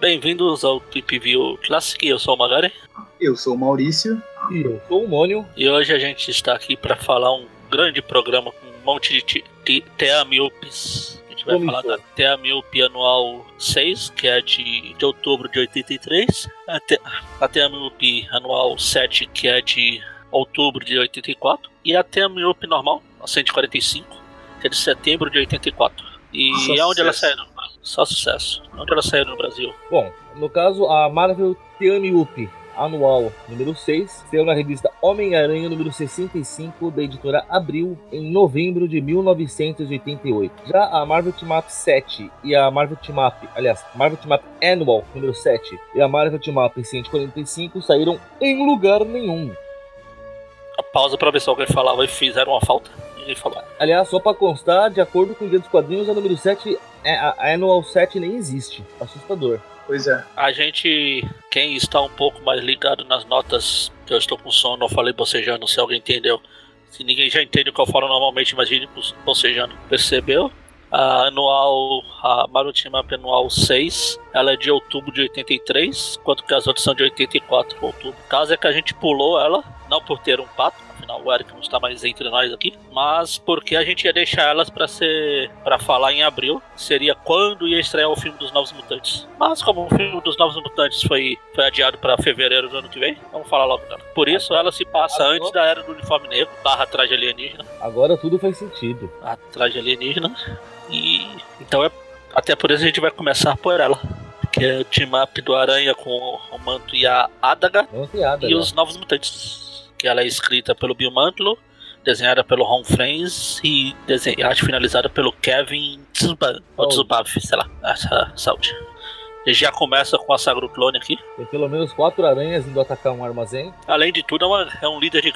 Bem-vindos ao Trip View Classic, eu sou o Magari. Eu sou o Maurício. E eu sou o Mônio. E hoje a gente está aqui para falar um grande programa com um monte de, de TA Miopes. A gente vai Como falar foi? da TA Miope Anual 6, que é de, de outubro de 83. A T- A Anual 7, que é de outubro de 84. E a TA Miope Normal, a 145, que é de setembro de 84. E Só aonde ela sucesso. saiu? Só sucesso. Onde ela saiu no Brasil? Bom, no caso, a Marvel Up Anual número 6 saiu na revista Homem-Aranha número 65 da editora Abril em novembro de 1988. Já a Marvel Team Up 7 e a Marvel Team Up, aliás, Marvel Team Up Annual número 7 e a Marvel Team Up 145 saíram em lugar nenhum. A pausa pra ver se alguém falava e fizeram uma falta. Ninguém falou. Aliás, só pra constar, de acordo com o Guia dos Quadrinhos, a número 7, é- a a Annual 7 nem existe. Assustador. Pois é. A gente, quem está um pouco mais ligado nas notas, que eu estou com sono, eu falei bocejando, se alguém entendeu. Se ninguém já entende o que eu falo normalmente, imagine bocejando. Percebeu? A anual, a Up anual 6, ela é de outubro de 83, enquanto que as outras são de 84 de outubro. O caso é que a gente pulou ela, não por ter um pato, afinal o Eric não está mais entre nós aqui, mas porque a gente ia deixar elas para ser para falar em abril, seria quando ia estrear o filme dos Novos Mutantes. Mas como o filme dos Novos Mutantes foi, foi adiado para fevereiro do ano que vem, vamos falar logo dela. Por isso ela se passa Agora- antes da era do uniforme negro, barra traje alienígena, Agora tudo faz sentido. a traje alienígena. E então é até por isso a gente vai começar por ela. Que é o team up do Aranha com o Manto e a Adaga tem nada. e os Novos Mutantes. Que ela é escrita pelo Bill Mantlo, desenhada pelo Ron Friends e desenhada finalizada pelo Kevin Tsuba, ou Saúde. Tsubav, sei lá, essa saúde. E já começa com a Sagro Clone aqui. Tem pelo menos quatro aranhas indo atacar um armazém. Além de tudo, é, uma- é um líder de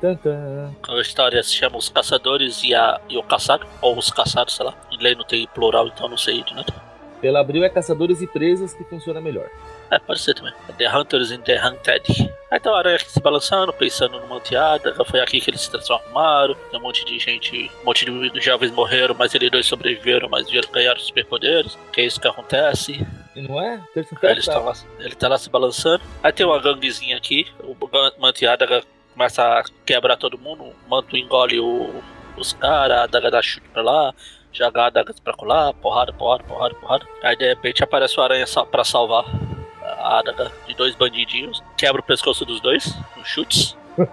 tan, tan. A história se chama Os Caçadores e, a, e o Caçado, ou Os Caçados, sei lá. Em lei não tem plural, então não sei de nada. Pela abril é caçadores e presas que funciona melhor. É, pode ser também. The Hunters and the Hunted. Aí tá o Aranha aqui se balançando, pensando numa anteada. Foi aqui que eles se transformaram. Tem um monte de gente, um monte de jovens morreram, mas eles dois sobreviveram, mas vieram- ganharam superpoderes. Que é isso que acontece. E não é? Eles tá. lá, ele tá lá se balançando. Aí tem uma ganguezinha aqui. O anteada começa a quebrar todo mundo. O manto engole o- os caras, a adaga dá chute pra lá. Joga a adaga pra colar, porrada, porrada, porrada, porrada. Aí de repente aparece o aranha pra salvar a adaga de dois bandidinhos. Quebra o pescoço dos dois, com chutes.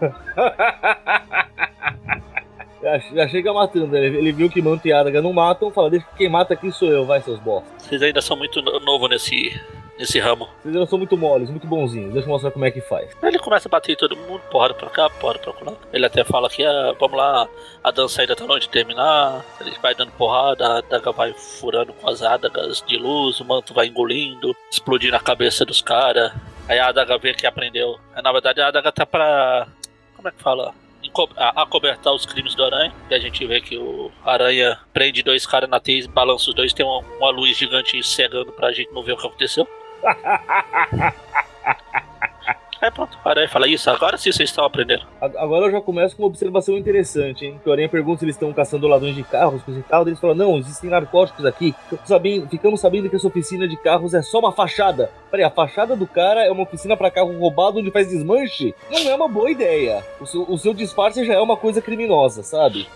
Já, chega matando. né? Ele, ele viu que Manto e Adaga não matam. Fala, deixa que quem mata aqui sou eu, vai seus bosta. Vocês ainda são muito no- novo nesse, nesse ramo. Vocês não são muito moles, muito bonzinhos. Deixa eu mostrar como é que faz. Ele começa a bater em todo mundo, porrada pra cá, porrada pra lá. Ele até fala que, ah, vamos lá, a dança ainda tá longe de terminar. Ele vai dando porrada, a adaga vai furando com as adagas de luz, o manto vai engolindo, explodindo a cabeça dos caras. Aí a adaga vê que aprendeu. Aí, na verdade a adaga tá pra. Como é que fala? A- Acobertar os crimes do Aranha. E a gente vê que o Aranha prende dois caras na teia, balança os dois, tem uma, uma luz gigante cegando pra gente não ver o que aconteceu. Aí pronto, o Aranha fala isso, agora sim vocês estão aprendendo. Agora eu já começo com uma observação interessante, hein? Que o Aranha pergunta se eles estão caçando ladrões de carros, coisa e tal. Eles falam, não, existem narcóticos aqui. Ficamos sabendo, ficamos sabendo que essa oficina de carros é só uma fachada. Peraí, a fachada do cara é uma oficina pra carro roubado onde faz desmanche? Não é uma boa ideia. O seu, o seu disfarce já é uma coisa criminosa, sabe?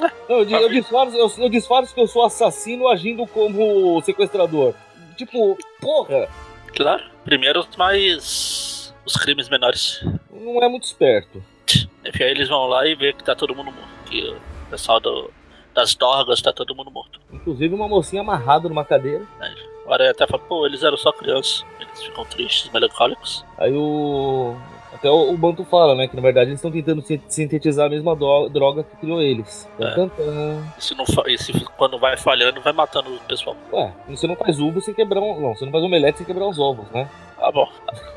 Não, eu, eu disfarço, eu, eu disfarço que eu sou assassino agindo como sequestrador. Tipo, porra, Claro, primeiro os mais. os crimes menores. não é muito esperto. Enfim, aí eles vão lá e vê que tá todo mundo morto. Que o pessoal do, das dorgas tá todo mundo morto. Inclusive uma mocinha amarrada numa cadeira. Né? O Aranha até fala, pô, eles eram só crianças. Eles ficam tristes, melancólicos. Aí o. Até o, o Banto fala, né? Que na verdade eles estão tentando sin- sintetizar a mesma droga que criou eles. É. Isso não esse, quando vai falhando, vai matando o pessoal. Ué, você não faz ovo sem quebrar um. Não, você não faz omelete sem quebrar os ovos, né? Ah, bom.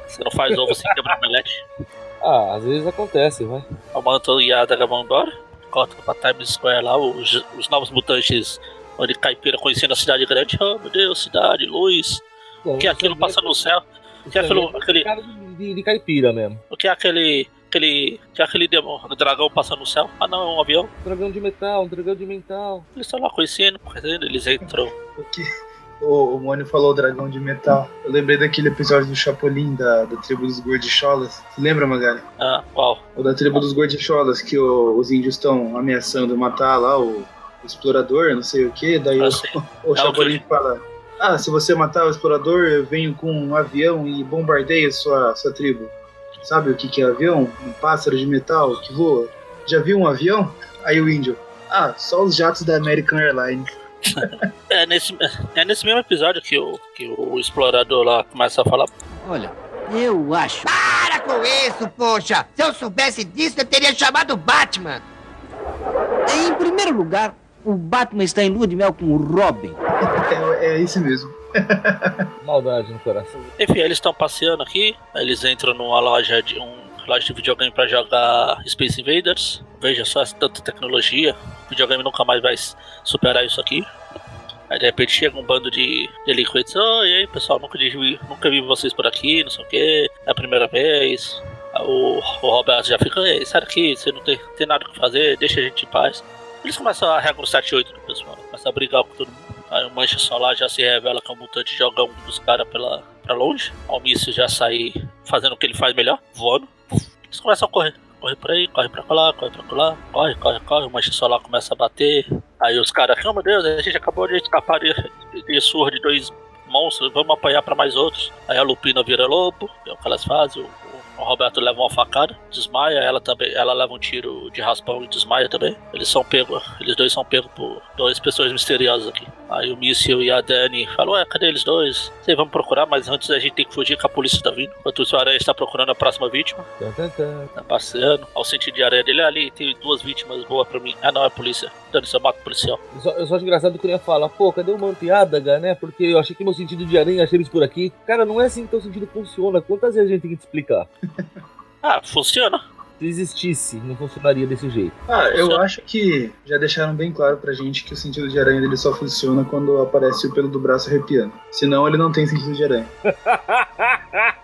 Você não faz ovo sem quebrar omelete. Ah, às vezes acontece, vai. O Manto e a Adaga vão embora. Corta pra Times Square lá, os, os novos mutantes onde caipira conhecendo a cidade grande. Oh meu Deus, cidade, luz. Bom, que é aquilo passa no céu? Que é aquilo- é aquele- cara de, de- de caipira mesmo. O que é aquele aquele. Tinha aquele demo, dragão passando no céu. Ah não, é um avião. Dragão de metal, um dragão de metal. Eles estão lá conhecendo, conhecendo, eles entram. O que o, o Mônio falou dragão de metal. Eu lembrei daquele episódio do Chapolin, da, da tribo dos gordicholas. Você lembra, Magali? Ah, qual? O da tribo dos gordicholas, que o- os índios estão ameaçando matar lá o, o explorador, não sei o que. Daí Ah, o, sim. o É o Chapolin que fala: Ah, se você matar o explorador, eu venho com um avião e bombardeio sua, sua tribo. Sabe o que, que é avião? Um pássaro de metal que voa. Já viu um avião? Aí o índio: Ah, só os jatos da American Airlines. É nesse, é nesse mesmo episódio que o, que o explorador lá começa a falar. Olha, eu acho. Para com isso, poxa! Se eu soubesse disso, eu teria chamado o Batman! Em primeiro lugar, o Batman está em lua de mel com o Robin. É, é isso mesmo. Maldade no coração. Enfim, eles estão passeando aqui, eles entram numa loja de um loja de videogame pra jogar Space Invaders. Veja só essa tanta tecnologia, o videogame nunca mais vai superar isso aqui. Aí de repente chega um bando de delinquentes, oi e aí pessoal, nunca vi, nunca vi vocês por aqui, não sei o que, é a primeira vez. O, o Roberto já fica, ei, sai daqui, você não tem, tem nada o que fazer, deixa a gente em paz. Eles começam a regra no 7-8 do pessoal, começam a brigar com todo mundo. Aí o Mancha Solar já se revela um mutante e joga um dos caras pra longe. O míssil já sai fazendo o que ele faz melhor, voando. Eles começam a correr. Corre por aí, corre pra lá, corre pra lá, corre, corre, corre. O Mancha Solar começa a bater. Aí os caras, oh meu Deus, a gente acabou de escapar de, de surra de dois monstros, vamos apanhar pra mais outros. Aí a Lupina vira lobo, é o que elas fazem. O, o- Roberto leva uma facada, desmaia, ela também, ela leva um tiro de raspão e desmaia também. Eles são pegos, eles dois são pegos por duas pessoas misteriosas aqui. Aí o Míssil e a Dani falam, ué, cadê eles dois? Sei, vamos procurar, mas antes a gente tem que fugir que a polícia tá vindo. Enquanto o Aranha está procurando a próxima vítima. Tá passeando. Ao sentido de areia dele, "Ah, ali tem duas vítimas boas pra mim. Ah não, é a polícia. Dani, você mata o policial. Eu só, eu só acho engraçado que eu ia falar, pô, cadê o Manteádaga, né? Porque eu achei que meu sentido de aranha achei eles por aqui. Cara, não é assim que o sentido funciona. Quantas vezes a gente tem que te explicar? Ah, funciona. Se existisse, não funcionaria desse jeito. Ah, eu Funciona. acho que já deixaram bem claro pra gente que o sentido de aranha dele só funciona quando aparece o pelo do braço arrepiando. Senão ele não tem sentido de aranha.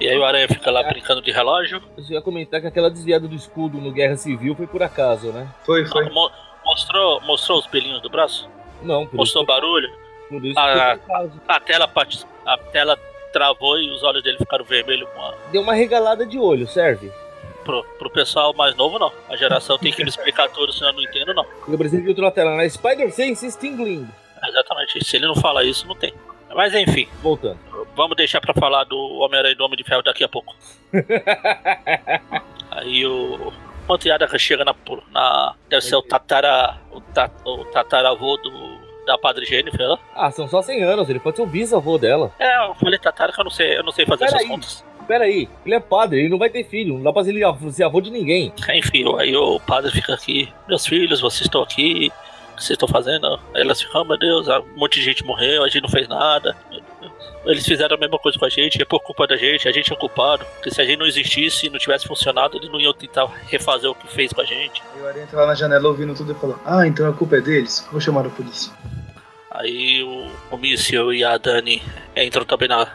E aí o aranha fica lá brincando de relógio. Eu só ia comentar que aquela desviada do escudo no Guerra Civil foi por acaso, né? Foi, foi. Mo- mostrou, mostrou os pelinhos do braço? Não, por Mostrou isso, barulho? por isso Ah, foi por acaso. A tela, a tela travou e os olhos dele ficaram vermelhos Deu uma regalada de olho, serve? pro, pro pessoal mais novo, não. A geração tem que me explicar tudo, senão eu não entendo, não. Eu preciso de outra tela, né? Spider Sense Stingling. Exatamente. Se ele não fala isso, não tem. Mas enfim, Voltando. vamos deixar pra falar do Homem-Aranha e do Homem de Ferro daqui a pouco. Aí o Manteada chega na, na. Deve ser o Tatara. O, ta, o tataravô do, da Padre Jennifer lá. ah, são só 100 anos, ele pode ser o bisavô dela. É, eu falei Tatara que eu não sei, eu não sei fazer essas Peraí. contas. Pera aí, ele é padre, ele não vai ter filho, não dá pra ser ele- ser avô de ninguém. Enfim, aí o padre fica aqui, meus filhos, vocês estão aqui, o que vocês estão fazendo? Aí elas ficam, oh, meu Deus, um monte de gente morreu, a gente não fez nada. Eles fizeram a mesma coisa com a gente, é por culpa da gente, a gente é culpado. Porque se a gente não existisse e não tivesse funcionado, eles não iam tentar refazer o que fez com a gente. Aí o tá lá na janela ouvindo tudo e falou: Ah, então a culpa é deles? Vou chamar a polícia. Aí o, o Míssil e a Dani entram também na,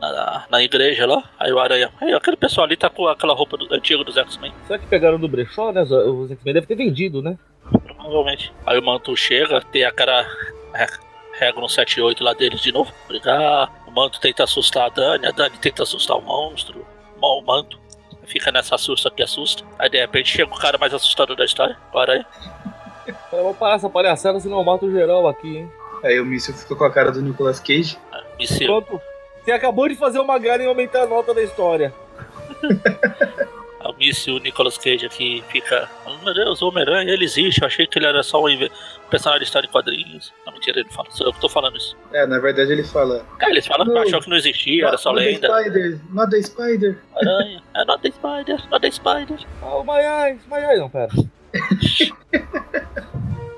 na, na igreja lá. Aí o Aranha, aí aquele pessoal ali tá com aquela roupa do, antiga dos X-Men. Será que pegaram do brechó, né? Os- X-Men devem ter vendido, né? Provavelmente. Aí o Manto chega, tem a cara. re- Rega no 7-8 lá deles de novo. Brigar. O Manto tenta assustar a Dani, a Dani tenta assustar o monstro. O Manto. Fica nessa assusta que assusta. Aí de repente chega o cara mais assustador da história, o Aranha. Cara, vou parar essa palhaçada, senão eu mato geral aqui, hein? Aí o míssil ficou com a cara do Nicolas Cage. Míssil. Pronto. Você acabou de fazer uma grana e aumentar a nota da história. O Nicolas Cage aqui fica. Oh, meu Deus, o Homem-Aranha, ele existe. Eu achei que ele era só um personagem de história em quadrinhos. Não, mentira, ele fala. Sou eu que tô falando isso. É, na verdade ele fala: Cara, eles falam que Não. achou que não existia, era só "Not the lenda. Spider, not the Spider. Aranha. É not the spider, not the spider. Ah, o My Eyes, My Eyes, não, pera.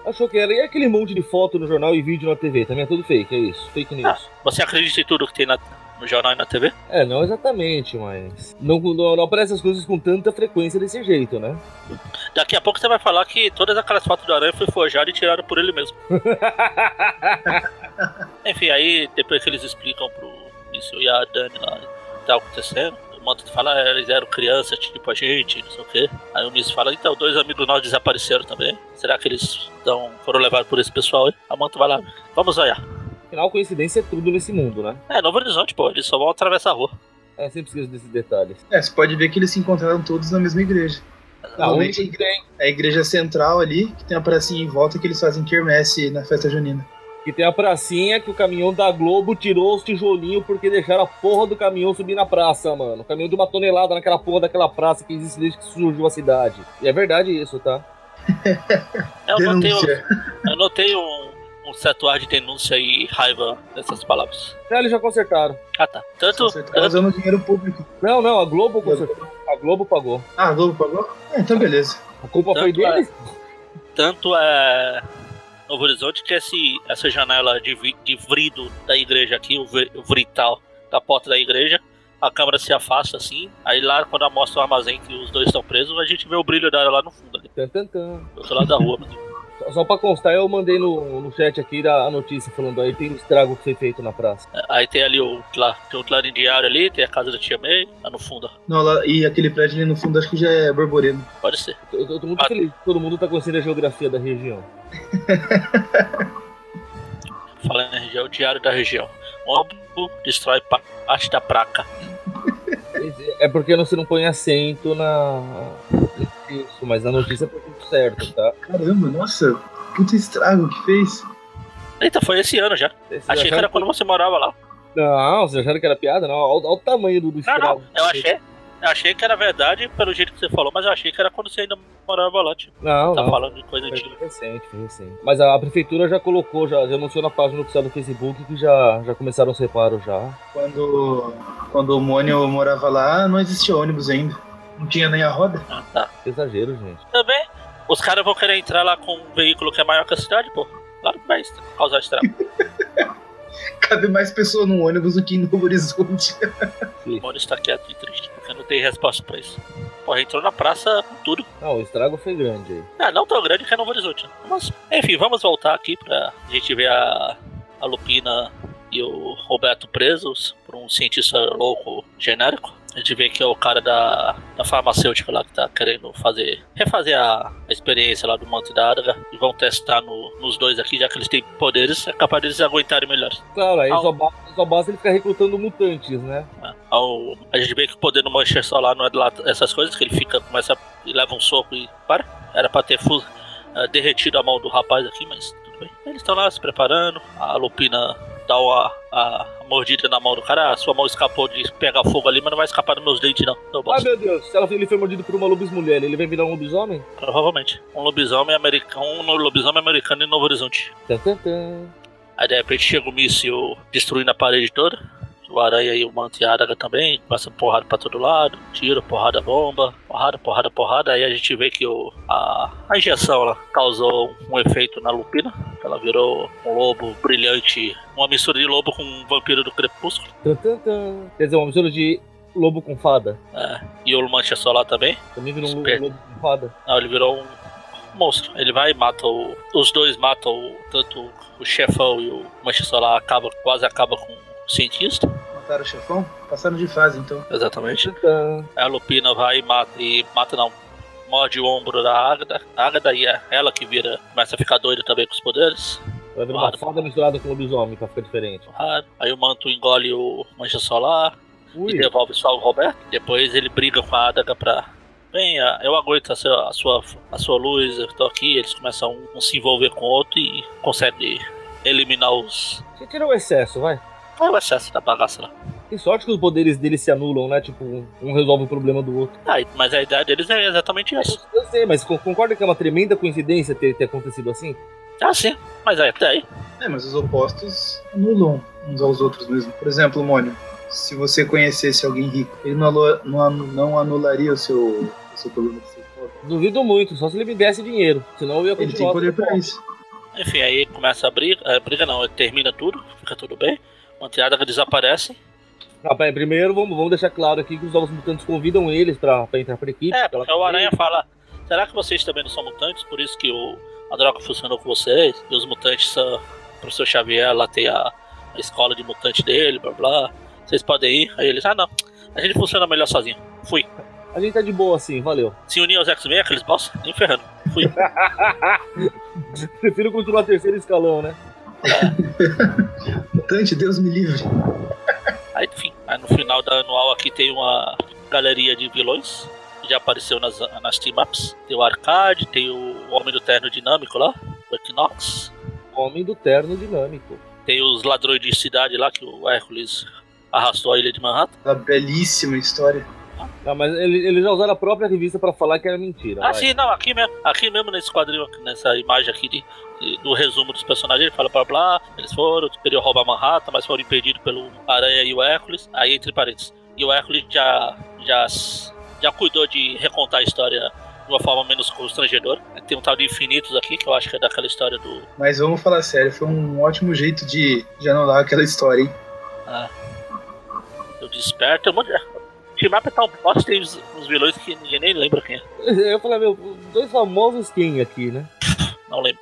Achou que era. E aquele monte de foto no jornal e vídeo na TV? Também é tudo fake, é isso? Fake news. Você acredita em tudo que tem na- no jornal e na TV? É, não exatamente, mas. Não, não, não aparecem as coisas com tanta frequência desse jeito, né? Daqui a pouco você vai falar que todas aquelas fotos do Aranha foi forjada e tiraram por ele mesmo. Enfim, aí depois que eles explicam pro Míssil e a Dani lá o que tá acontecendo, o Manto fala, ah, eles eram crianças, tipo a gente, não sei o quê. Aí o Miss fala, então, dois amigos nossos desapareceram também. Será que eles tão, foram levados por esse pessoal aí? A Manto vai lá, vamos olhar. Afinal, coincidência é tudo nesse mundo, né? É, Novo Horizonte, pô, eles só vão atravessar a rua. É, sempre esqueço desses detalhes. É, você pode ver que eles se encontraram todos na mesma igreja. Normalmente a igreja, a igreja central ali, que tem a pracinha em volta que eles fazem quermesse na festa junina. Que tem a pracinha que o caminhão da Globo tirou os tijolinhos porque deixaram a porra do caminhão subir na praça, mano. O caminhão de uma tonelada naquela porra daquela praça que existe desde que surgiu a cidade. E é verdade isso, tá? Eu notei, um, eu notei um, um certo ar de denúncia e raiva nessas palavras. É, eles já consertaram. Ah, tá. Tanto, tá usando dinheiro público. Não, não, a Globo consertou. A Globo pagou. Ah, a Globo pagou? Ah, então beleza. A culpa foi Tanto é- deles? tanto é Novo Horizonte que esse, essa janela de, vi- de vrido da igreja aqui, o, vrital da porta da igreja, a câmera se afasta assim, aí lá quando mostra o armazém que os dois estão presos, a gente vê o brilho dela lá no fundo, ali, Tan, tan, tan. do outro lado da rua. Só- pra constar, eu mandei no, no chat aqui a a notícia falando aí tem um estrago que foi feito na praça. Aí tem ali o, lá, tem o clarim diário ali, tem a casa da tia May, lá no fundo, Não, lá, e aquele prédio ali no fundo acho que já é borborema. pode ser. Eu, eu tô muito Ah. feliz. Todo mundo tá conhecendo a geografia da região. Falando em região, o diário da região. Óbvio, destrói pa- parte da placa. É porque você não põe acento na. Isso, mas na notícia tá tudo certo, tá? Caramba, nossa, puta estrago que fez. Eita, foi esse ano já. Vocês Achei que era quando você morava lá. Não, vocês acharam que era piada? Não, olha, o tamanho do, do Não, estrago. não, eu achei. Eu achei que era verdade pelo jeito que você falou, mas eu achei que era quando você ainda morava lá, tipo. Não, Tá não. falando de coisa Foi antiga. recente, foi recente. Mas a, a prefeitura já colocou, já, já anunciou na página oficial do Facebook que já, já começaram os reparos já. Quando, quando o Mônio morava lá, não existia ônibus ainda. Não tinha nem a roda. Ah, tá. Exagero, gente. Também, os caras vão querer entrar lá com um veículo que é maior que a cidade, pô. Claro que vai causar estrago. Cabe mais pessoa num ônibus do que em Novo Horizonte. o Mônio está quieto e triste, porque não tem resposta pra isso. Porra, entrou na praça com tudo. Não, o estrago foi grande aí. Ah, não tão grande que é Novo Horizonte. né? Mas, enfim, vamos voltar aqui pra gente ver a, a Lupina e o Roberto presos por um cientista louco genérico. A gente vê que é o cara da, da farmacêutica lá que tá querendo fazer refazer a, a experiência lá do Monte da Adaga e vão testar no- nos dois aqui, já que eles têm poderes, é capaz deles aguentarem melhor. Claro, aí só basta ele ficar recrutando mutantes, né? né? Ao- a gente vê que o poder do Manchester Solar não é de lá essas coisas, que ele fica, começa e leva um soco e para. Era pra ter eh, derretido a mão do rapaz aqui, mas tudo bem. Eles estão lá se preparando, a Lupina dá uma, a, a mordida na mão do cara, a sua mão escapou de pegar fogo ali, mas não vai escapar dos meus dentes não. Ai bosta. meu Deus, ela, ele foi mordido por uma lobismulher, ele vai virar um lobisomem? Provavelmente. Um lobisomem americano, um lobisomem americano em Novo Horizonte. Aí de repente chega o míssil destruindo a parede toda. O Aranha e o Manto e a Adaga também. Passa porrada pra todo lado. Tiro, porrada, bomba. Porrada, porrada, porrada. Aí a gente vê que o, a, a injeção ela causou um efeito na Lupina. Ela virou um lobo brilhante. Uma mistura de lobo com um vampiro do crepúsculo. Quer dizer, uma mistura de lobo com fada. É, e o Mancha Solar também. Também virou um Espera. lobo com fada. Não, ele virou um monstro. Ele vai e mata o. Os dois matam o, tanto o chefão e o Mancha Solar acaba, quase acaba com cientista. Mataram o chefão? Passaram de fase então. Exatamente. Aí a Lupina vai e mata, e mata não, morde o ombro da Ágata, a Ágata e é ela que vira, começa a ficar doida também com os poderes. Vai virar uma fada misturada com lobisomem pra ficar diferente. Aí o manto engole o mancha solar Ui, e devolve só o Roberto. Depois ele briga com a Adaga pra. Venha, eu aguento a sua, a sua, a sua luz, eu tô aqui. Eles começam a um se envolver com o outro e conseguem eliminar os. você tira o excesso, vai. É o excesso da bagaça lá. Tem sorte que os poderes deles se anulam, né? Tipo, um- resolve o problema do outro. Ah, mas a ideia deles é exatamente isso. Eu sei, mas con- concorda que é uma tremenda coincidência ter, ter acontecido assim? Ah, sim, mas aí, até aí. É, mas os opostos anulam uns aos outros mesmo. Por exemplo, Mônio, se você conhecesse alguém rico, ele não, não não anularia o seu, o seu problema de ser pobre. Duvido muito, só se ele me desse dinheiro. Senão eu ia Ele tem continuar. poder pra isso. Enfim, aí começa a briga. A briga não, termina tudo, fica tudo bem. Manteada desaparece. Ah, peraí, primeiro vamos, vamos deixar claro aqui que os novos mutantes convidam eles pra, pra entrar pra equipe. É, porque o Aranha fala: será que vocês também não são mutantes? Por isso que o, a droga funcionou com vocês? E os mutantes são. O professor Xavier lá tem a, a escola de mutante dele, blá blá. Vocês podem ir? Aí eles: ah, não. A gente funciona melhor sozinho. Fui. A gente tá de boa assim, valeu. Se unir aos X-Men, aqueles boss, nem ferrando. Fui. Prefiro continuar terceiro escalão, né? Tante, Deus me livre. Aí, enfim, aí no final da anual aqui tem uma galeria de vilões. que Já apareceu nas, nas team ups. Tem o Arcade, tem o Homem do Terno Dinâmico lá, o Equinox. Homem do terno dinâmico. Tem os ladrões de cidade lá que o Hércules arrastou a ilha de Manhattan. Uma belíssima história. Não, mas ele- eles já usaram a própria revista pra falar que era mentira. Ah, vai. sim, não, aqui mesmo, aqui mesmo nesse quadrinho, nessa imagem aqui de, de- do resumo dos personagens, ele fala blá blá, eles foram, queriam roubar Manhattan, mas foram impedidos pelo Aranha e o Hércules, aí entre parênteses. E o Hércules já, já, já cuidou de recontar a história de uma forma menos constrangedora. Tem um tal de Infinitos aqui, que eu acho que é daquela história do. Mas vamos falar sério, foi um ótimo jeito de, de anular aquela história, hein? do Desperto. Um Team Up tá um boss, tem uns, uns vilões que ninguém nem lembra quem é. Eu falei, meu, dois famosos quem aqui, né? Não lembro.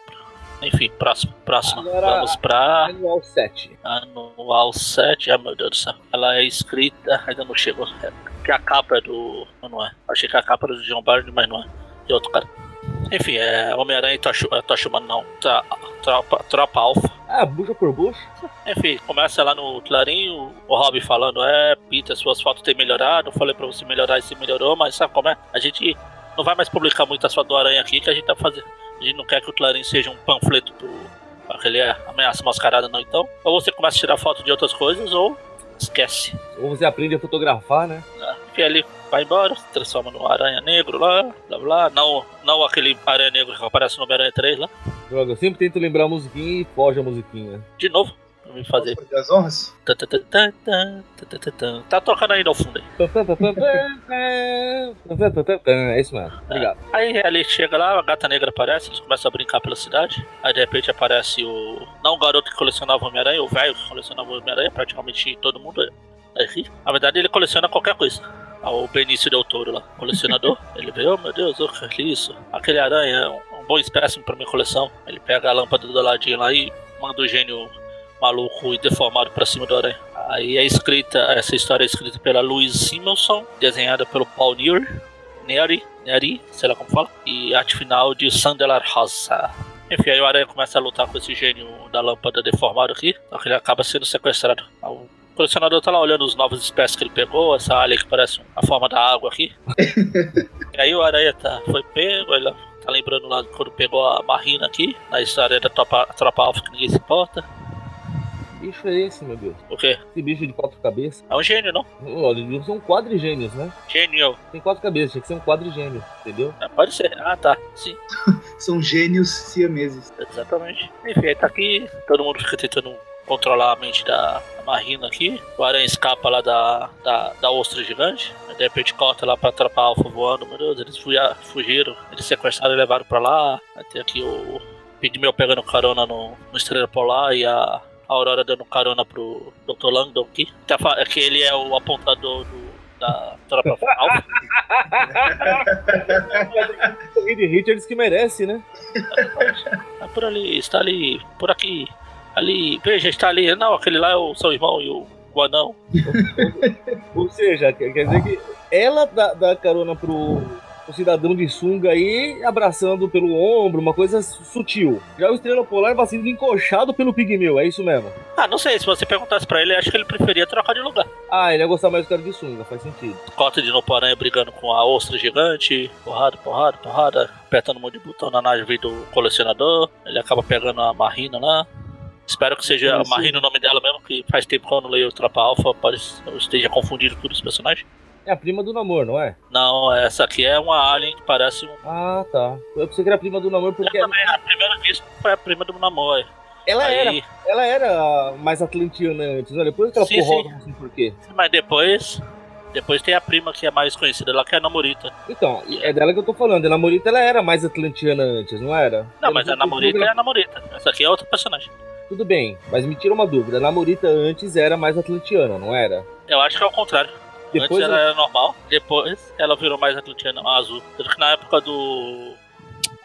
Enfim, próximo, próximo. Agora- Vamos pra. Anual 7. Anual 7, ah meu Deus do céu. Ela é escrita, ainda não chegou. É, que a capa é do. Não, é. Achei que a capa era do John Byrne, mas não é. De outro cara. Enfim, é Homem-Aranha e Tocha Humana, não. Tra- Tropa, tropa Alpha. Ah, bucha por bucha? Enfim, começa lá no Clarim, o, Rob falando: É, Peter, suas fotos têm melhorado. Eu falei pra você melhorar e você melhorou, mas sabe como é? A gente não vai mais publicar muitas fotos do Aranha aqui que a gente tá fazendo. A gente não quer que o Clarim seja um panfleto pro. aquele é, ameaça mascarada, não. Então, ou você começa a tirar foto de outras coisas, ou esquece. Ou você aprende a fotografar, né? Enfim, ele vai embora, se transforma no Aranha Negro lá, blá blá. Não, não aquele Aranha Negro que aparece no Homem-Aranha 3 lá. Droga, eu sempre tento lembrar a musiquinha e foge a musiquinha. De novo, me fazer. Das honras? Tá, tá, tá, tá, tá, tá, tá, tá. Tá tocando ainda ao fundo aí. É isso mesmo. Obrigado. Aí ele chega lá, a gata negra aparece, eles começam a brincar pela cidade. Aí de repente aparece o. Não o garoto que colecionava Homem-Aranha, o velho que colecionava Homem-Aranha, praticamente todo mundo é aqui. Na verdade ele coleciona qualquer coisa. Ah, O Benício Del Toro lá, colecionador. ele vê, oh meu Deus, oh, que é isso? Aquele aranha é um, um bom espécime pra minha coleção. Ele pega a lâmpada do ladinho lá e manda o gênio maluco e deformado pra cima do aranha. Aí é escrita, essa história é escrita pela Louise Simonson, desenhada pelo Paul Neer, Neri, Neri, sei lá como fala, e arte final de Sandelar Rosa. Enfim, aí o Aranha começa a lutar com esse gênio da lâmpada deformado aqui, só que ele acaba sendo sequestrado. O colecionador tá lá olhando os novos espécies que ele pegou, essa alha que parece a forma da água aqui. e aí o Aranha tá, foi pego, ele tá lembrando lá quando pegou a Marina aqui, na história da tropa, tropa alfa que ninguém se importa. Que bicho é esse, meu Deus? O quê? Esse bicho de quatro cabeças. É um gênio, não? Olha, eles são quadrigênios, né? Gênio. Tem quatro cabeças, tinha que ser um quadrigênio, entendeu? É, pode ser. Ah, tá. Sim. São gênios siameses. Exatamente. Enfim, aí tá aqui, todo mundo fica tentando controlar a mente da, Marina aqui. O Aranha escapa lá da, da, da ostra gigante. Aí, de repente corta lá pra tropa alfa voando. Meu Deus, eles fugiram. Eles sequestraram e levaram pra lá. Aí tem aqui o Pigmeu pegando carona no, no Estrela Polar e a a Aurora dando carona pro Dr. Langdon aqui. Que ele é o apontador do, da tropa alfa. Reed Richards que merece, né? Tá por ali, está ali, por aqui, ali, veja, está ali. Não, aquele lá é o seu irmão e o, o anão. Ou seja, quer quer dizer que ela dá, dá carona pro, pro cidadão de sunga aí, abraçando pelo ombro, uma coisa sutil. Já o Estrela Polar vai sendo encoxado pelo Pigmeu, é isso mesmo? Ah, não sei, se você perguntasse pra ele, acho que ele preferia trocar de lugar. Ah, ele ia gostar mais do cara de sunga, faz sentido. Cota de novo aranha brigando com a ostra gigante, porrada, porrada, porrada, apertando um monte de botão na nave do colecionador. Ele acaba pegando a Marina lá. Espero que seja a. Marina o nome dela mesmo, que faz tempo que eu não leio o Tropa Alpha, pode eu esteja confundindo tudo os personagens. É a prima do namoro, não é? Não, essa aqui é uma alien que parece um. Ah, tá. Eu pensei que era a prima do namoro porque Eu também, a primeira vista foi a prima do Namor. ela Aí, era, ela era mais atlantiana antes, né? Depois que ela Sim, ficou rosa, não sei por quê. Mas depois. Depois tem a prima que é mais conhecida lá, que é a Namorita. Então, é dela que eu tô falando. A namorita ela era mais atlantiana antes, não era? Não, Eu mas a Namorita é a Namorita. Essa aqui é outra personagem. Tudo bem, mas me tira uma dúvida. A namorita antes era mais atlantiana, não era? Eu acho que é o contrário. Depois Antes ela era normal, depois ela virou mais atlantiana azul. Tanto que na época do.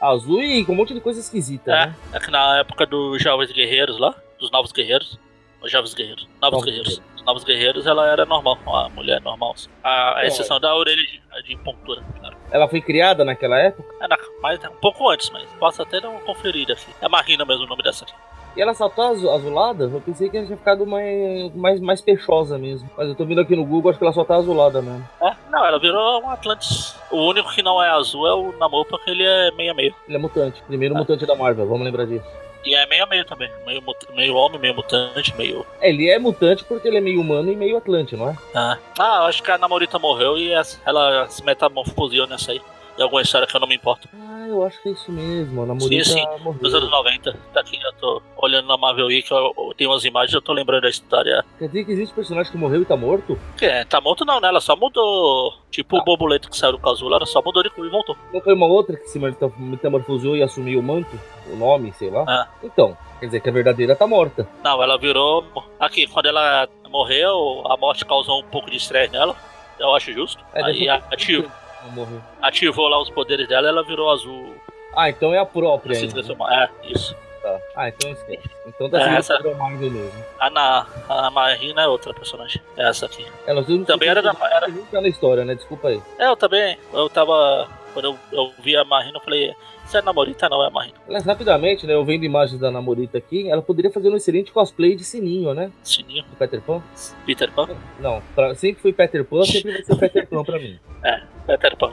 Azul e com um monte de coisa esquisita, É, né? é que na época dos Jovens Guerreiros lá, dos Novos Guerreiros. Os Jovens Guerreiros. Novos Novos Guerreiros. Os Novos Guerreiros ela era normal, uma mulher normal. assim. A, a É. exceção da orelha de, de pontura, claro. Ela foi criada naquela época? Era mais, um pouco antes, mas posso até dar uma conferida aqui. É Marina mesmo o nome dessa aqui. E ela só tá azu- azulada? Eu pensei que ela tinha ficado mais, mais, mais peixosa mesmo. Mas eu tô vendo aqui no Google, acho que ela só tá azulada mesmo. É? Não, ela virou um Atlantis. O único que não é azul é o Namor, porque ele é meio a meio. Ele é mutante. Primeiro Ah. mutante da Marvel, vamos lembrar disso. E é meio a meio também. Meio, meio homem, meio mutante, meio. É, ele é mutante porque ele é meio humano e meio atlante, não é? Ah, ah eu acho que a Namorita morreu e ela se metamorfoseou nessa aí. Em alguma história que eu não me importo. Ah, eu acho que é isso mesmo. A namorita sim. morreu. Dos anos 90. Tá aqui, eu tô olhando na Marvel Week, eu, eu tenho umas imagens, eu tô lembrando da história. Quer dizer que existe personagem que morreu e tá morto? É, tá morto não, né? Ela só mudou. Tipo Ah. o borboleta que saiu do casulo, ela só mudou de cor e voltou. Não foi uma outra que se meta- metamorfoseou e assumiu o manto? O nome, sei lá? Ah. Então, quer dizer que a verdadeira tá morta. Não, ela virou. Aqui, quando ela morreu, a morte causou um pouco de estresse nela. Eu acho justo. É, Aí ter- ativou, Não morreu. ativou lá os poderes dela ela virou azul. Ah, então é a própria. Se transformou. É, isso. Tá. Ah, então esquece. Então tá É, essa- mesmo. A, Na, a Marina é outra personagem. É essa aqui. Temos Também era da- era- história, né? Desculpa aí. É, eu também. Eu tava. Quando eu, eu vi a Marina, eu falei: Isso é namorita? Não, é a Marina. Aliás, rapidamente, né? Eu vendo imagens da namorita aqui, ela poderia fazer um excelente cosplay de sininho, né? Sininho. Do Peter Pan. Peter Pan. Não, pra, sempre foi Peter Pan, sempre vai ser Peter Pan pra mim. Peter Pan.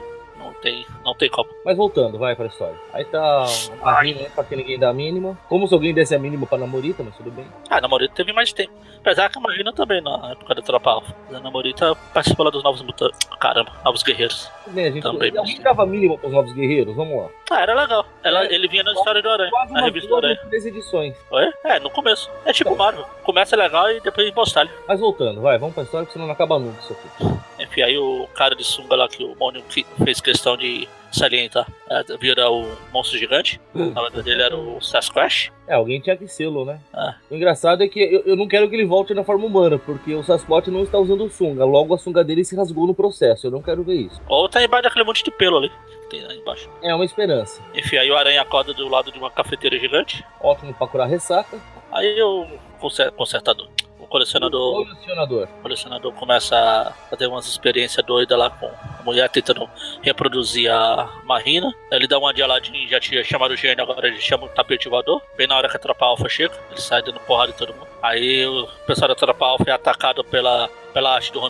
Não tem, não tem como. Mas voltando, vai pra história. Aí tá a Marina, né? Pra que ninguém dá a mínima. Como se alguém desse a mínima pra namorita, mas tudo bem. Ah, a namorita teve mais tempo. Apesar que a Marina também, na época da Tropa Alpha. A namorita participou lá dos Novos Mutantes. Caramba, Novos Guerreiros. A gente Também, alguém mas- dava a mínima pros novos guerreiros, vamos lá. Ah, era legal. Ela, É. ele vinha na história do Aranha, na revista do Aranha. três edições. Oi? É, no começo. É tipo Marvel. Começa legal e depois mostra Mas voltando, vai, vamos pra história, porque senão não acaba nunca isso aqui. Enfim, aí o cara de sunga lá que o Mônio que fez questão de salientar é, vira o monstro gigante. Na verdade dele era o Sasquatch. É, alguém tinha que sê-lo, né? Ah. O engraçado é que eu, eu não quero que ele volte na forma humana, porque o Sasquatch não está usando sunga. Logo a sunga dele se rasgou no processo. Eu não quero ver isso. Ou tá embaixo daquele monte de pelo ali. Que tem lá embaixo. É uma esperança. Enfim, aí o aranha acorda do lado de uma cafeteira gigante. Ótimo pra curar ressaca. Aí o conser- consertador. O colecionador. Colecionador. O colecionador começa a fazer umas experiências doidas lá com a mulher tentando reproduzir a Marina. Ele dá uma de Aladdin, já tinha chamado o gênio, agora ele chama o tapete voador. Bem na hora que a tropa alfa chega, ele sai dando porrada em todo mundo. Aí o pessoal da tropa alfa é atacado pela, pela arte do.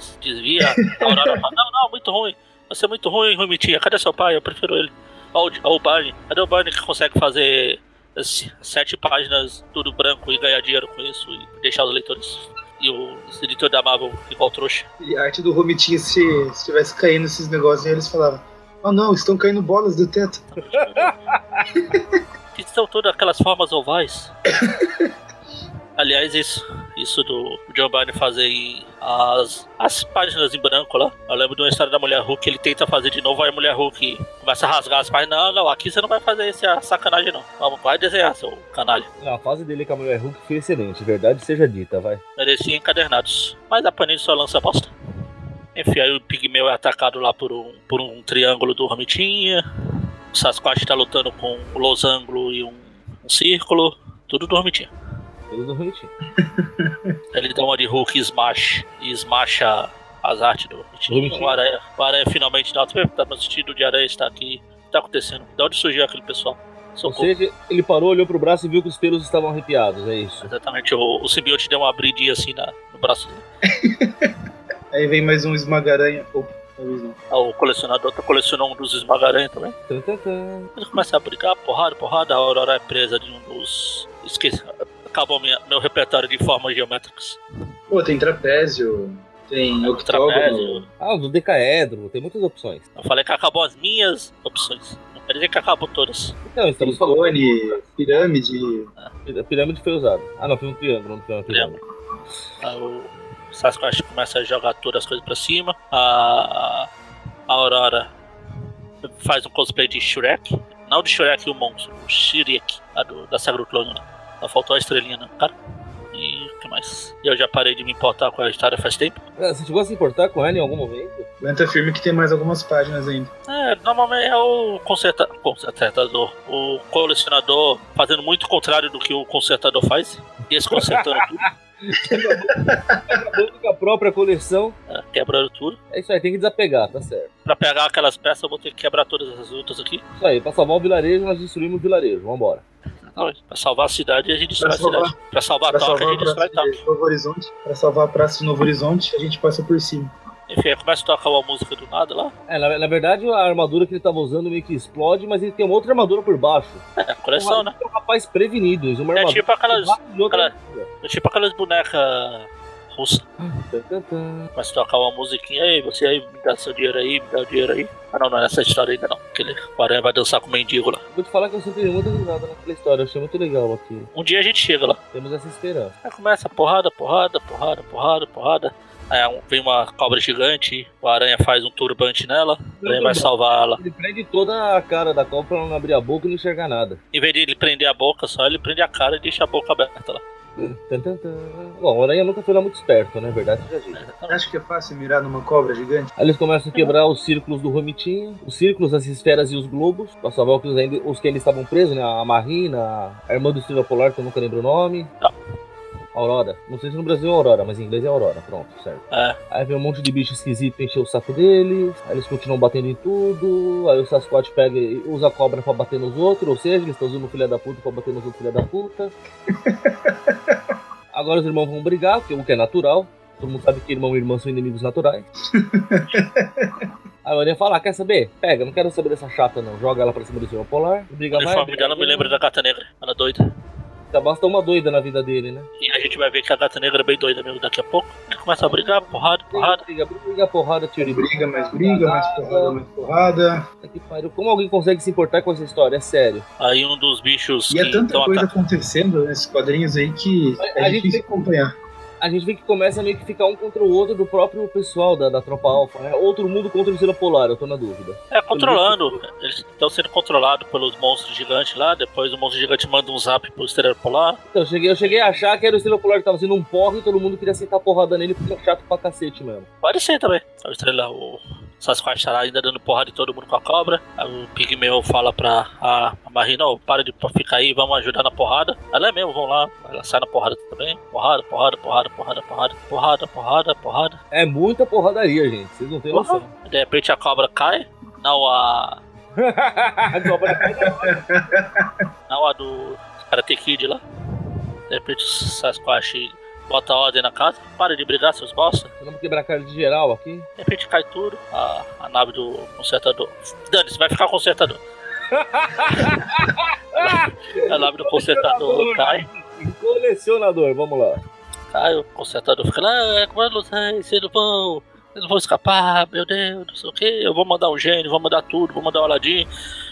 Se desvia, a Aurora fala, não, não, muito ruim. Você é muito ruim, Rumitinha. Cadê seu pai? Eu prefiro ele. Ó, o- Barney. Cadê o Barney que consegue fazer sete páginas tudo branco e ganhar dinheiro com isso e deixar os leitores e o editor da Marvel igual trouxa? E a arte do Romitinha, se se tivesse caindo esses negócios, eles falavam: Oh não, estão caindo bolas do teto. Que são todas aquelas formas ovais. Aliás, isso, isso do John Byrne fazer as, as páginas em branco lá. Eu lembro de uma história da Mulher Hulk, ele tenta fazer de novo, aí a Mulher Hulk começa a rasgar as páginas. Não, não, aqui você não vai fazer essa sacanagem não. Vamos, vai desenhar, seu canalha. A fase dele com a mulher Hulk foi excelente, verdade seja dita, vai. Merecia encadernados. Mas a Panini só lança bosta. Enfim, aí o Pigmeu é atacado lá por um, por um triângulo do Romitinha. O Sasquatch tá lutando com um losango e um, um círculo. Tudo do Romitinha. Tudo do bonitinho. Ele dá uma de Hulk Smash e smasha as artes do. Romitinha. O Aranha, o Aranha finalmente nota. Tá no sentido de Aranha está aqui. O que tá acontecendo? De onde surgiu aquele pessoal? Ou seja, ele parou, olhou pro braço e viu que os pelos estavam arrepiados, é isso. Exatamente, o, o simbionte deu uma abridinha assim na, no braço dele. Aí vem mais um esmagaranha. Opa. Ah, O colecionador tá colecionando um dos esmagaranha também. Ele começa a brigar, porrada, porrada, a Aurora é presa de um dos. Esqueci. Acabou minha, meu repertório de formas geométricas. Pô, tem trapézio, tem octógono. Trapézio. Ah, do decaedro, tem muitas opções. Eu falei que acabou as minhas opções. Não quer dizer que acabou todas. Então, estamos falando. Cone, pirâmide. A pirâmide foi usada. Ah, não, foi um triângulo, não foi uma pirâmide. Aí o Sasquatch começa a jogar todas as coisas pra cima. A, a Aurora faz um cosplay de Shrek. Não de Shrek o monstro, o Shirek, do, da Sagra do Clone. Só faltou a estrelinha, né, cara? E O que mais? E eu já parei de me importar com a história faz tempo. Ah, Você chegou a se importar com ela em algum momento? Aguenta firme que tem mais algumas páginas ainda. É, normalmente é o conserta... consertador. O colecionador fazendo muito contrário do que o consertador faz. Desconcertando tudo, Acabando com a própria coleção. é, quebrando tudo. É isso aí, tem que desapegar, tá certo. Pra pegar aquelas peças, eu vou ter que quebrar todas as outras aqui. Isso aí, pra salvar o vilarejo, nós destruímos o vilarejo. Vambora. Pra salvar a cidade, a gente destrói a cidade. salvar- Pra salvar a toca, a gente destrói toca. de Novo Horizonte, pra salvar a praça de Novo Horizonte, a gente passa por cima. Enfim, aí começa a tocar uma música do nada lá. É, na, na verdade, a armadura que ele tava usando meio que explode, mas ele tem uma outra armadura por baixo. É, coleção, né? É um rapaz prevenido. Uma É armadura tipo aquelas. por baixo de outra aquela- armadura. É tipo aquelas bonecas russas. Tan, tan, tan. Começa a tocar uma musiquinha, ei, você aí, me dá seu dinheiro aí, me dá o dinheiro aí. Ah não, não é nessa história ainda não. Aquele aranha vai dançar com o mendigo lá. Vou te falar que eu sempre dei muita risada naquela história. Eu achei muito legal aquilo. Um dia a gente chega lá. Temos essa esperança. Aí começa porrada, porrada, porrada, porrada, porrada. Aí vem uma cobra gigante, o aranha faz um turbante nela, o aranha vai salvar ela. Ele prende toda a cara da cobra pra ela não abrir a boca e não enxergar nada. Em vez de ele prender a boca só, ele prende a cara e deixa a boca aberta lá. Bom, o Aranha nunca foi lá muito esperto, né? Verdade seja dita. Você acha que é fácil mirar numa cobra gigante? Aí eles começam a quebrar os círculos do Romitinho, os círculos, as esferas e os globos, pra salvar os que ainda, os que ainda estavam presos, né? A Marina, a irmã do Estrela Polar, que eu nunca lembro o nome. Tá. Aurora. Não sei se no Brasil é Aurora, mas em inglês é Aurora. Pronto, certo. É, Aí vem um monte de bicho esquisito encher o saco deles. Aí eles continuam batendo em tudo. Aí o Sasquatch pega e usa a cobra pra bater nos outros. Ou seja, eles estão usando o filho da puta pra bater nos outros filha da puta. Agora os irmãos vão brigar, porque o que é natural. Todo mundo sabe que irmão e irmã são inimigos naturais. Aí o Aranha fala, ah, quer saber? Pega, não quero saber dessa chata não. Joga ela pra cima do seu polar. Briga o mais. uniforme briga dela me lembra da gata negra, ela é doida. Só basta uma doida na vida dele, né? E a gente vai ver que a gata negra é bem doida mesmo daqui a pouco. Aí começa a brigar, porrada, porrada. Briga, briga, briga, porrada, tiro e Briga, mais briga, mais porrada, mais porrada. Puta que pariu. Como alguém consegue se importar com essa história? É sério. Aí um dos bichos E é tanta coisa atacando. acontecendo nesses quadrinhos aí que A- é a gente difícil tem- acompanhar. A gente vê que começa meio que ficar um contra o outro do próprio pessoal da, da tropa alfa, né? Outro mundo contra o Estrela Polar, eu tô na dúvida. É, controlando. Eles estão sendo controlados pelos monstros gigantes lá. Depois o monstro gigante manda um zap pro estrela polar. Então, eu cheguei, eu cheguei a achar que era o Estrela Polar que tava sendo um porre e todo mundo queria sentar porrada nele porque é chato pra cacete mesmo. Pode ser também. A estrela, o Sasquatch tá lá ainda dando porrada em todo mundo com a cobra. Aí o Pigmeu fala pra a, a Marina: "Ô, para de ficar aí, vamos ajudar na porrada. Ela é mesmo, vão lá. Ela sai na porrada também. Porrada, porrada, porrada, porrada, porrada, porrada, porrada, porrada. É muita porradaria, gente. Vocês não têm noção. De repente a cobra cai. Não a. Não a do Karate Kid lá. De repente o Sasquatch bota ordem na casa. Para de brigar, seus bosta. Vamos quebrar a cara de geral aqui. De repente cai tudo. A, a nave do consertador. Dane-se, vai ficar consertador. a nave do consertador cai. Colecionador, vamos lá. Cai, o consertador fica lá. "É, Como eu não sei, vocês não vão. Não vão escapar, meu Deus, não sei o que. Eu vou mandar um gênio, vou mandar tudo, vou mandar o Aladdin.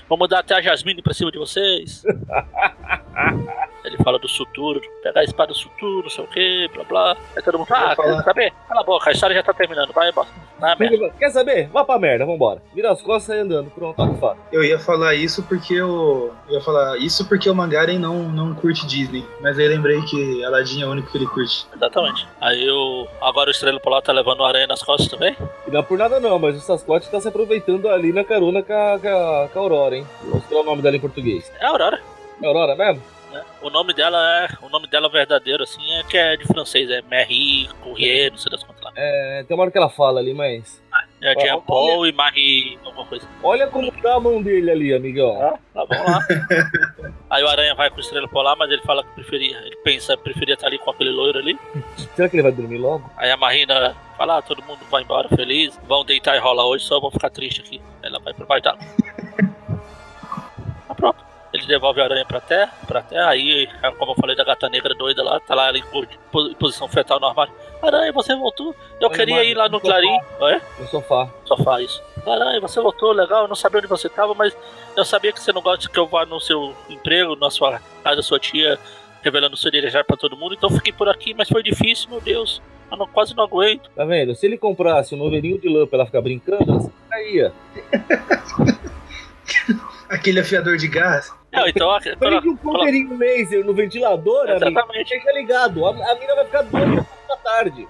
Vou mandar até a Jasmine pra cima de vocês. Ele fala do futuro, pegar a espada do futuro, não sei o que, blá blá. Aí todo mundo, ah, quer saber? Cala a boca, a história já tá terminando, vai, bosta. Ah, merda. Quer saber? Vá pra merda, vambora. Vira as costas e sai andando. Pronto, tá fato. Eu ia falar isso porque eu. eu ia falar isso porque o Mangaren não, não curte Disney. Mas aí lembrei que Aladdin é o único que ele curte. Exatamente. Aí o. Agora o Estrela Polar tá levando o aranha nas costas também. E não é por nada não, mas o Sasquatch tá se aproveitando ali na carona com a, com a- com a Aurora, hein? Vou mostrar o nome dela em português. É a Aurora. É Aurora mesmo? Né? O nome dela é. O nome dela verdadeiro, assim, é que é de francês, é Marie Courrier, não sei das quantas lá. É, tem uma hora que ela fala ali, mas... É Jean Paul e Marie. alguma coisa. Olha como tá a mão dele ali, amigão. Ah, tá bom lá. Aí o aranha vai com o Estrela Polar, mas ele fala que preferia. Ele pensa, preferia estar ali com aquele loiro ali. Será que ele vai dormir logo? Aí a Marina fala, ah, todo mundo vai embora feliz, vão deitar e rolar hoje, só vão ficar tristes aqui. Ela vai pro baixo d'água. Ele devolve a aranha pra terra, pra terra, aí, como eu falei da gata negra doida lá, tá lá ela em po- em posição fetal no armário. Aranha, você voltou? Eu Olha, queria mano, ir lá no no sofá. Clarim. É? No sofá. Faz isso. Aranha, você voltou, legal, eu não sabia onde você tava, mas eu sabia que você não gosta que eu vá no seu emprego, na sua casa sua tia, revelando o seu desejar pra todo mundo, então eu fiquei por aqui, mas foi difícil, meu Deus. Eu não- quase não aguento. Tá vendo? Se ele comprasse um noverinho de lã pra ela ficar brincando, ela caía. Aquele afiador de gás. Não, então, a- Prende um ponteirinho laser no ventilador, amigo. Exatamente. Deixa ligado. A, a mina vai ficar doida da tarde.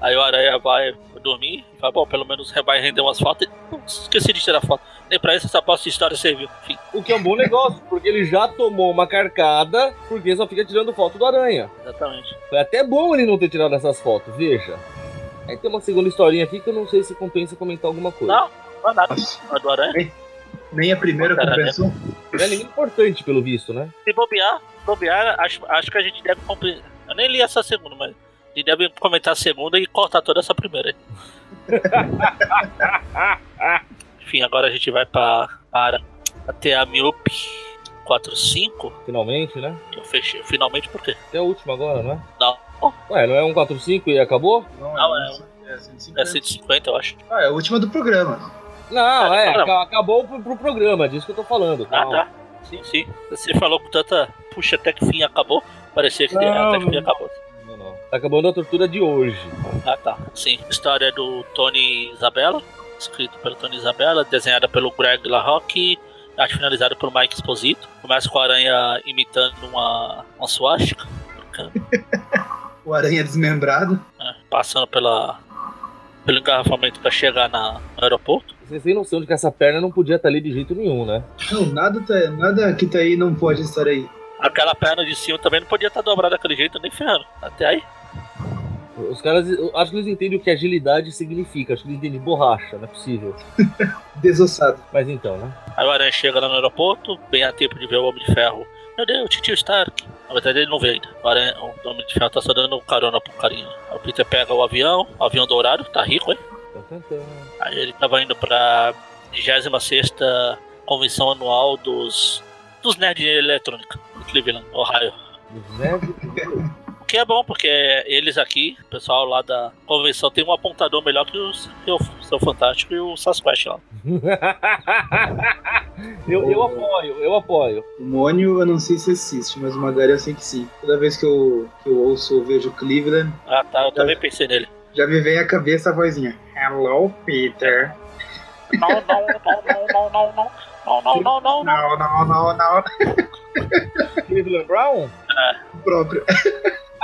Aí o Aranha vai dormir e fala, bom, pelo menos vai render umas fotos. Esqueci de tirar foto. Nem pra isso essa posta de história serviu. Enfim, O que é um bom negócio, porque ele já tomou uma carcada, porque só fica tirando foto do aranha. exatamente. Foi até bom ele não ter tirado essas fotos, veja. Aí tem uma segunda historinha aqui que eu não sei se compensa comentar alguma coisa. Não, não é nada. Não é do Aranha. Nem a primeira Cara, compensou. Não é ninguém importante, pelo visto, né? Se bobear, bobear, acho, acho que a gente deve compre- Eu nem li essa segunda, mas a gente deve comentar a segunda e cortar toda essa primeira aí. Enfim, agora a gente vai pra, para até a Miope 45, Finalmente, né? eu fechei. Finalmente por quê? Até a última agora, não é? Não. Ué, não é 145 e acabou? Não, Não, é, é- é 150. É 150, eu acho. Ah, é a última do programa. Não, É, é, não. acabou pro, pro programa, disso que eu tô falando. Ah, calma. tá. Sim, sim. Você falou com tanta. Puxa, até que fim acabou. Parecia que Não, até que fim acabou. Não, não. Tá acabando a tortura de hoje. Ah, tá. Sim. História do Tony Isabella, escrito pelo Tony Isabella, desenhada pelo Greg LaRocque, arte finalizada pelo Mike Esposito. Começa com a aranha imitando uma, uma suástica, O Aranha Desmembrado. né, passando pela, pelo engarrafamento para chegar na, no aeroporto. Vocês têm noção de que essa perna não podia estar ali de jeito nenhum, né? Não, nada, tá, nada que tá aí não pode estar aí. Aquela perna de cima também não podia estar dobrada daquele jeito, nem ferrando. Até aí. Os caras, acho que eles entendem o que agilidade significa. Acho que eles entendem borracha, não é possível. Desossado. Mas então, né? Aí o Aranha chega lá no aeroporto, bem a tempo de ver o Homem de Ferro. Meu Deus, tio Stark. Na verdade ele não vê ainda. O, Aranha, o Homem de Ferro tá só dando carona pro carinha. O Peter pega o avião, o avião dourado, tá rico, hein? Tan. Aí ele tava indo pra 26 convenção anual dos, dos nerds de eletrônica, Cleveland, Ohio. Nerds. O que é bom, porque eles aqui, o pessoal lá da convenção, tem um apontador melhor que, os, que o seu Fantástico e o Sasquatch lá. eu, eu apoio, eu apoio. O Mônio eu não sei se assiste, mas o Magari eu sei que sim. Toda vez que eu, que eu ouço ou vejo Cleveland, Ah tá, eu também pensei nele. já me vem à cabeça a vozinha. Hello, Peter. Não, não, não, não, não, não, não. Não, não, não, não, não. Não, não, não, não. Cleveland Brown? O próprio.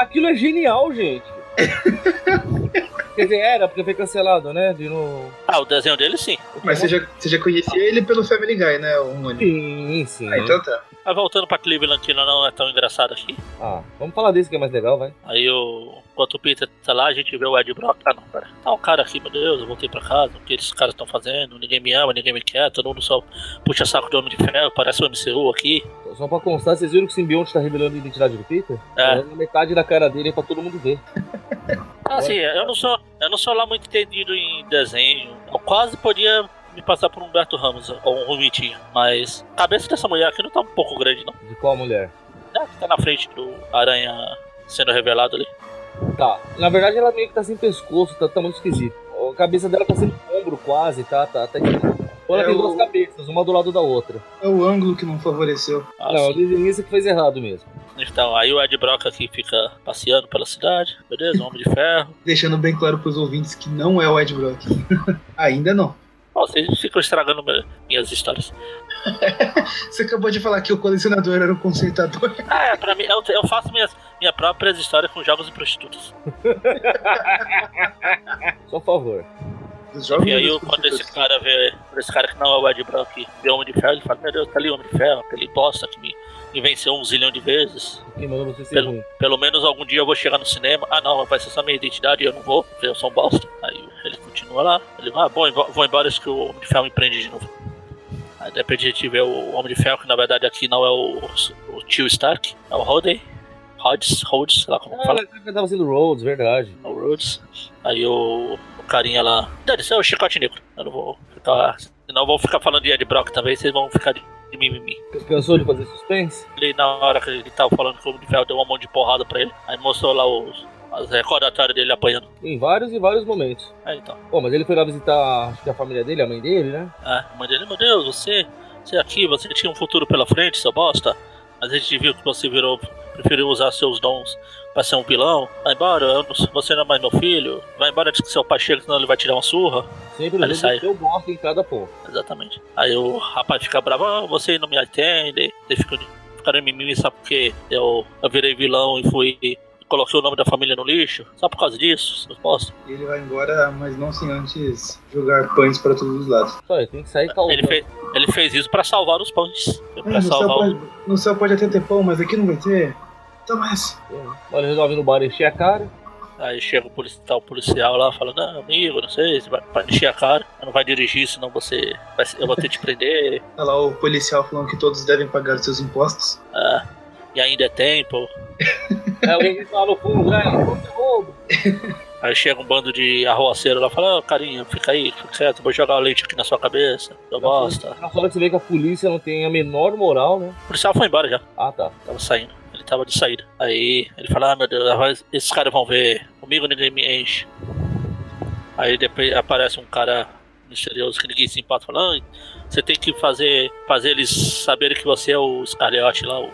Aquilo é genial, gente. Quer dizer, era porque foi cancelado, né? De novo. Ah, o desenho dele sim. Mas você já, você já conhecia ele pelo Family Guy, né, o? Sim, sim. Ah, então tá. Mas voltando pra Cleveland, que não é tão engraçado aqui. Ah, vamos falar desse que é mais legal, vai. Aí o. Enquanto o Peter tá lá, a gente vê o Ed Brock. Ah não, pera. Tá um cara aqui, meu Deus, eu voltei pra casa. O que esses caras estão fazendo? Ninguém me ama, ninguém me quer. Todo mundo só puxa saco do Homem de Ferro. Parece o MCU aqui. Só pra constar, vocês viram que o simbionte tá revelando a identidade do Peter? É. Tá metade da cara dele pra todo mundo ver. Ah, assim, eu não sou. Eu não sou lá muito entendido em desenho. Eu quase podia me passar por um Humberto Ramos ou um Rumitinho. Mas a cabeça dessa mulher aqui não tá um pouco grande, não. De qual mulher? É, que tá na frente do Aranha sendo revelado ali. Tá. Na verdade, ela meio que tá sem pescoço, tá, tá muito esquisito. A cabeça dela tá sem ombro quase, tá? Tá, tá esquisito. Ou ela É tem o- duas cabeças, uma do lado da outra. É o ângulo que não favoreceu. Ah, não, o desenhista que fez errado mesmo. Então, aí o Ed Brock aqui fica passeando pela cidade. Beleza, Homem de Ferro. Deixando bem claro pros ouvintes que não é o Ed Brock. Ainda não. Ó, vocês ficam estragando minhas histórias. Você acabou de falar que o colecionador era o conceitador. Ah, é, pra mim, eu, eu faço minhas, minhas próprias histórias com jogos e prostitutas. Só favor. E aí, quando esse cara vê, esse cara que não é o Ed Brock vê o Homem de Ferro, ele fala: Meu Deus, tá ali o Homem de Ferro, aquele bosta que me, me venceu um zilhão de vezes. Quem mandou você ser Pelo, ruim? pelo menos algum dia eu vou chegar no cinema. Ah, não, vai ser só minha identidade e eu não vou, porque eu sou um bosta. Aí ele continua lá. Ele vai, ah, bom, vou embora, isso que o Homem de Ferro me prende de novo. Aí de repente a gente vê o Homem de Ferro, que na verdade aqui não é o, o tio Stark, é o Rodney. Rhodes, Rhodes, sei lá como Ah, fala. ela tava sendo Rhodes, verdade. É o Rhodes. Aí o carinha lá. Dane, isso é o chicote negro. Eu não vou ficar. Senão eu vou ficar falando de Ed Brock também, vocês vão ficar de, de mimimi. Cansou de fazer suspense? Ele, na hora que ele tava falando que o Homem de Ferro deu uma mão de porrada pra ele, aí mostrou lá os, as recordatórias dele apanhando. Em vários e vários momentos. Aí então. Pô, mas ele foi lá visitar, acho que a família dele, a mãe dele, né? É, a mãe dele, meu Deus, você, você aqui, você tinha um futuro pela frente, seu bosta. Mas a gente viu que você virou preferiu usar seus dons pra ser um vilão. Vai embora, não- você não é mais meu filho. Vai embora antes que seu pai chegue, senão ele vai tirar uma surra. Sempre Ele sai. eu gosto em cada ponto. Exatamente. Aí o rapaz fica bravo, "Ah, você não me atende. Ele fica, fica em mimimi só porque eu, eu virei vilão e fui. Coloquei o nome da família no lixo. Só por causa disso, bosta. E ele vai embora, mas não sem antes jogar pães pra todos os lados. Só, ele tem que sair causando. Ele fez, ele fez isso pra salvar os pães. Pra no, céu salvar pode, o. no céu pode até ter pão, mas aqui não vai ter. Toma essa. Ele resolve ir no bar encher a cara. Aí chega o policial, tá o policial lá falando, não, amigo, não sei, você vai, vai encher a cara, não vai dirigir, senão você. vai ser- eu vou ter que te prender. Olha lá o policial falando que todos devem pagar os seus impostos. Ah, e ainda é tempo. Aí alguém grita lá no fundo, né? "Roubo é roubo." Aí chega um bando de arroaceiro lá e fala, ô carinha, fica aí, fica quieto, vou jogar leite aqui na sua cabeça, eu bosta. Na hora que você vê que a polícia não tem a menor moral, né? O policial foi embora já, Ah, tá. tava saindo. Tava de saída. Aí ele fala, ah meu Deus, esses caras vão ver. Comigo ninguém me enche. Aí depois aparece um cara misterioso que ninguém se importa falando, "Ah, você tem que fazer, fazer eles saberem que você é o Scarlet lá, o-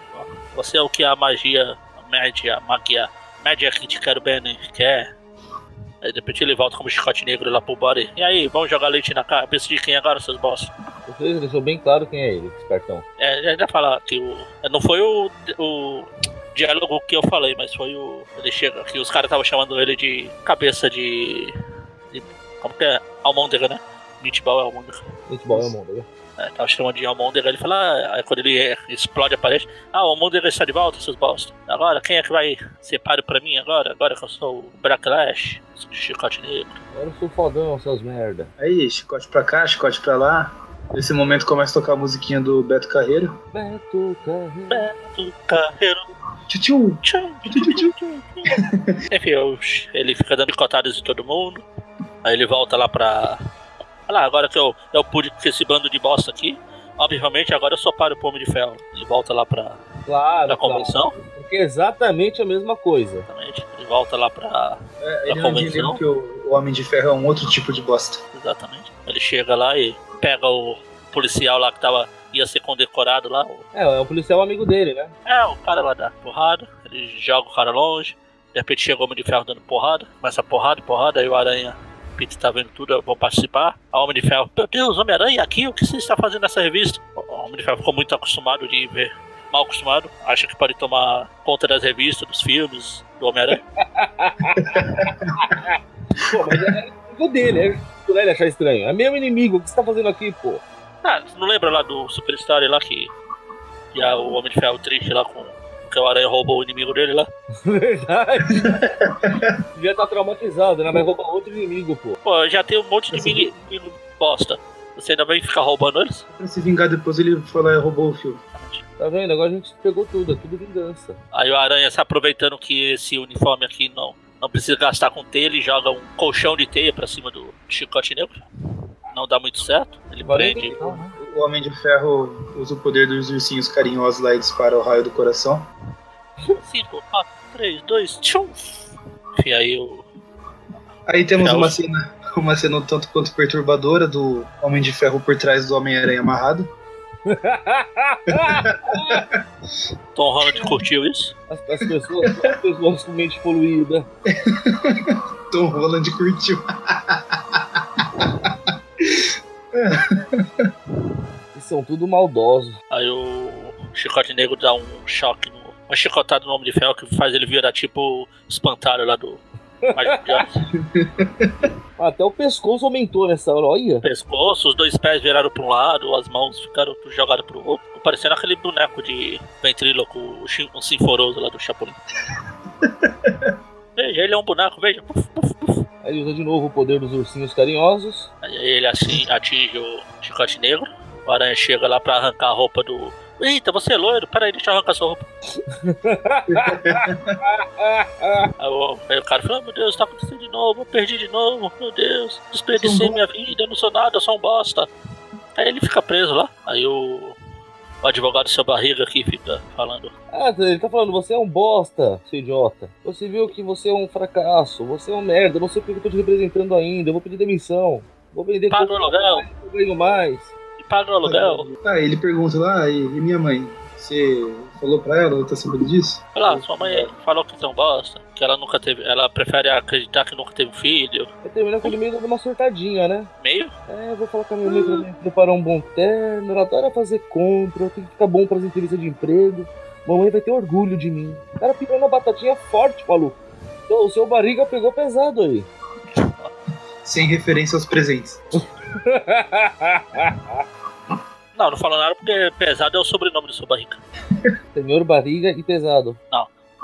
você é o que a magia, a média, a magia, média que te quero bem, né? quer. Aí de repente ele volta como chicote negro lá pro body. E aí, vamos jogar leite na cabeça de quem agora, seus boss? Você deixou bem claro quem é ele, esse cartão. É, já falar que o. Não foi o, o diálogo que eu falei, mas foi o. Ele chega que os caras estavam chamando ele de cabeça de. de- como que é? Almôndega, né? Meatball é almôndega. Bom, é o mundo, né? É, tava chamando de almôndega, ele fala, ah, aí quando ele explode a parede, ah, o almôndega está de volta, seus bosta. Agora, quem é que vai ser páreo pra mim agora? Agora que eu sou o Bracklash, chicote negro. Agora eu sou fodão, seus merda. Aí, chicote pra cá, chicote pra lá. Nesse momento começa a tocar a musiquinha do Beto Carreiro. Beto Carreiro. Beto Carreiro. Tchutchu, Tchau. tchu, tchu, tchu. Enfim, eu- ele fica dando picotadas em todo mundo. Aí ele volta lá pra. Olha lá, agora que eu, eu pude com esse bando de bosta aqui. Obviamente, agora eu sou para o Pomo de Ferro. Ele volta lá pra, Claro, pra claro. convenção. Porque é exatamente a mesma coisa. Exatamente. Ele volta lá pra. É, ele não entendeu convenção? que o, o Homem de Ferro é um outro tipo de bosta. Exatamente. Ele chega lá e pega o policial lá que tava. ia ser condecorado lá. É, é o policial amigo dele, né? É, o cara lá dá porrada. Ele joga o cara longe. De repente chega o Homem de Ferro dando porrada. Começa porrada, porrada. Aí o Aranha. Peter tá vendo tudo, eu vou participar. A Homem de Ferro, meu Deus, Homem-Aranha aqui, o que você está fazendo nessa revista? O Homem de Ferro ficou muito acostumado de ver, mal acostumado. Acha que pode tomar conta das revistas, dos filmes, do Homem-Aranha. Pô, mas é inimigo dele, é justo, né, ele achar estranho. É meu inimigo, o que você tá fazendo aqui, pô? Ah, você não lembra lá do Superstar lá que. que a- o Homem de Ferro triste lá com. que o Aranha roubou o inimigo dele lá? Verdade. Já tá traumatizado, né? Vai roubar outro inimigo, pô. Pô, já tem um monte de inimigo, inimigo bosta. Você ainda vai ficar roubando eles? Pra se vingar depois, ele foi lá e roubou o filme. Tá vendo? Agora a gente pegou tudo, é tudo vingança. Aí o Aranha se aproveitando que esse uniforme aqui não, não precisa gastar com teia, ele joga um colchão de teia pra cima do chicote negro. Não dá muito certo. Ele é prende. legal, né? O Homem de Ferro usa o poder dos ursinhos carinhosos lá e dispara o raio do coração. 5, 4, 3, 2, tchum! E aí o. Aí temos uma cena, uma cena um tanto quanto perturbadora do Homem de Ferro por trás do Homem-Aranha amarrado. Tom Holland curtiu isso. As, as pessoas, as pessoas com mente poluída. Tom Holland curtiu. E são tudo maldosos. Aí o chicote negro dá um choque no. Uma chicotada no homem de ferro que faz ele virar tipo espantalho lá do. Até o pescoço aumentou nessa hora, olha. pescoço, os dois pés viraram para um lado, as mãos ficaram jogadas para o outro, parecendo aquele boneco de ventríloco, o Sinforoso lá do Chapolin. veja, ele é um boneco, veja. Puf, puf, puf. Aí ele usa de novo o poder dos ursinhos carinhosos. Aí ele assim atinge o chicote negro, o aranha chega lá para arrancar a roupa do. Eita, você é loiro, peraí, deixa eu arrancar sua roupa. Aí o, aí o cara fala, "Ah, meu Deus, tá acontecendo de novo, eu perdi de novo, meu Deus, desperdicei minha vida, eu não sou nada, eu sou um bosta. Aí ele fica preso lá, aí o, o advogado seu barriga aqui fica falando, Ah, ele tá falando, você é um bosta, seu idiota. Você viu que você é um fracasso, você é um merda, não sei porque eu tô te representando ainda, eu vou pedir demissão. Vou vender paga o aluguel, eu ganho mais. Paga o aluguel. Ah, ele pergunta lá, e, e minha mãe? Você falou pra ela, ela tá sabendo disso? Olha lá, sua mãe falou que são bosta, que ela nunca teve. Ela prefere acreditar que nunca teve um filho. Vai terminar com ele meio dando uma surtadinha, né? Meio? É, eu vou falar com a minha mãe pra mim preparar um bom terno, ela adora fazer compra, tem que ficar bom pras entrevistas de emprego. Mamãe vai ter orgulho de mim. O cara pirou na batatinha forte, maluco. Então, o seu barriga pegou pesado aí. Sem referência aos presentes. Não, não falou nada porque pesado é o sobrenome do seu barriga. Senhor barriga e pesado.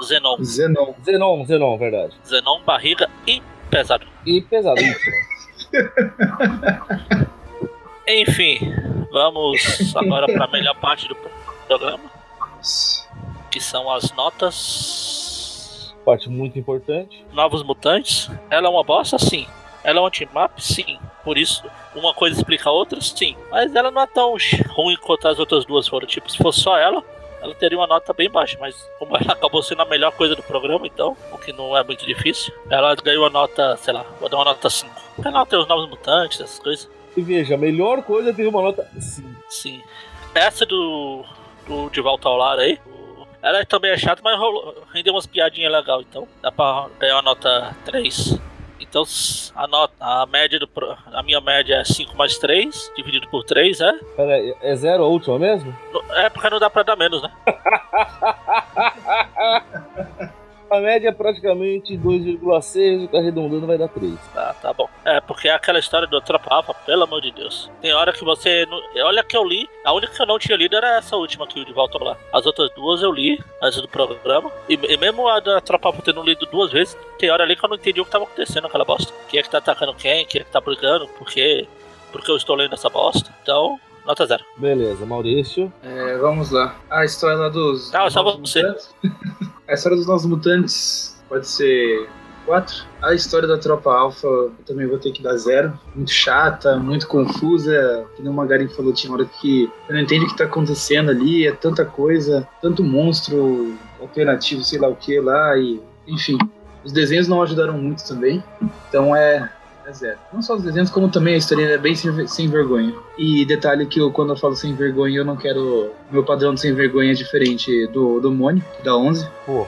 Zenon. Zenon. Zenon, Zenon, verdade. Zenon, barriga e pesado. E pesado, isso. Enfim, vamos agora para a melhor parte do programa, que são as notas. Parte muito importante. Novos Mutantes. Ela é uma bosta? Sim. Ela é um anti-map? Sim. Por isso, uma coisa explica a outra? Sim. Mas ela não é tão ruim quanto as outras duas foram. Tipo, se fosse só ela, ela teria uma nota bem baixa. Mas como ela acabou sendo a melhor coisa do programa, então, o que não é muito difícil, ela ganhou a nota, sei lá, vou dar uma nota 5. Porque ela tem os Novos Mutantes, essas coisas. E veja, a melhor coisa teve uma nota 5. Sim. Essa do, do De Volta ao Lar aí, ela também é chata, mas rolou, rendeu umas piadinhas legais, então dá pra ganhar uma nota 3. Então a nota, a média do a minha média é 5 mais 3, dividido por 3, é? Pera aí, é zero a última mesmo? É porque não dá pra dar menos, né? A média é praticamente 2,6, o que arredondando vai dar 3. Tá, tá bom. É, porque é aquela história do Tropa pelo amor de Deus. Tem hora que você. Não... Olha que eu li. A única que eu não tinha lido era essa última aqui, o de volta lá. As outras duas eu li antes do programa. E, e mesmo a da Tropa Alpha tendo lido duas vezes, tem hora ali que eu não entendi o que tava acontecendo naquela bosta. Quem é que tá atacando quem? Quem é que tá brigando? Por quê? Por que eu estou lendo essa bosta? Então, nota zero. Beleza, Maurício. É, vamos lá. A história lá dos. Ah, só você. Mutantes. A história dos Novos Mutantes pode ser 4. A história da Tropa Alpha eu também vou ter que dar zero. Muito chata, muito confusa. Que nem o Magarin falou, tinha hora que eu não entendo o que tá acontecendo ali. É tanta coisa, tanto monstro alternativo, sei lá o que lá. E, enfim, os desenhos não ajudaram muito também. Então é, é zero. Não só os desenhos, como também a história é bem sem, sem vergonha. E detalhe que eu, quando eu falo sem vergonha, eu não quero. Meu padrão de sem vergonha é diferente do, do Mônio, da 11. Pô.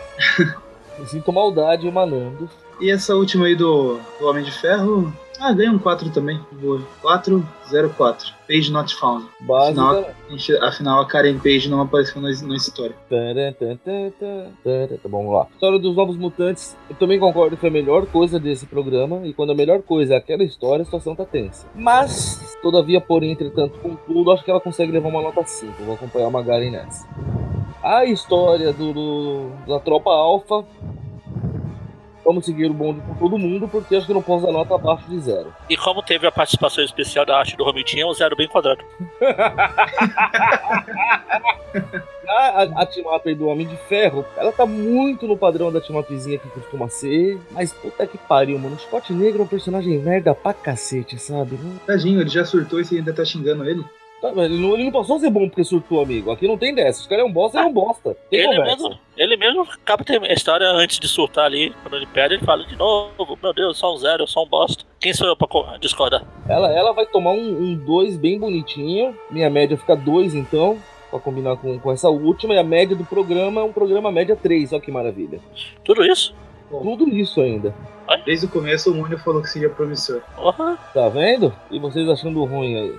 Me sinto maldade emanando. E essa última aí do, do Homem de Ferro. Ah, ganha um 4 também. Boa. 404. Page not found. Básica. Gente, Afinal, a Karen Page não apareceu na, na história. Tá bom, vamos lá. História dos Novos Mutantes. Eu também concordo que foi a melhor coisa desse programa. E quando a melhor coisa é aquela história, a situação tá tensa. Mas, todavia, porém, entretanto, contudo, acho que ela consegue levar uma nota 5. Eu Vou acompanhar a Magaren nessa. A história do, do- da Tropa Alpha. Vamos seguir o bonde com todo mundo, porque acho que eu não posso dar nota abaixo de zero. E como teve a participação especial da arte do Romitinha, é um zero bem quadrado. A, a, a team-up aí do Homem de Ferro, ela tá muito no padrão da team-upzinha que costuma ser. Mas puta que pariu, mano. O Scott Negro é um personagem merda pra cacete, sabe? Tadinho, ele já surtou e você ainda tá xingando ele. Tá, ele, não, ele não passou a ser bom porque surtou, amigo. Aqui não tem dessa. Os caras é um bosta, ele é um bosta. Tem Ele conversa. mesmo, ele mesmo acaba a história antes de surtar ali, quando ele perde, ele fala de novo, meu Deus, só um zero, eu sou um bosta. Quem sou eu pra co- discordar? Ela, ela vai tomar um 2 bem bonitinho. Minha média fica 2, então. Pra combinar com, com essa última. E a média do programa é um programa média 3. Olha que maravilha. Tudo isso? Tudo isso ainda. Desde o começo, o Mônio falou que seria promissor. Porra, Tá vendo? E vocês achando ruim aí.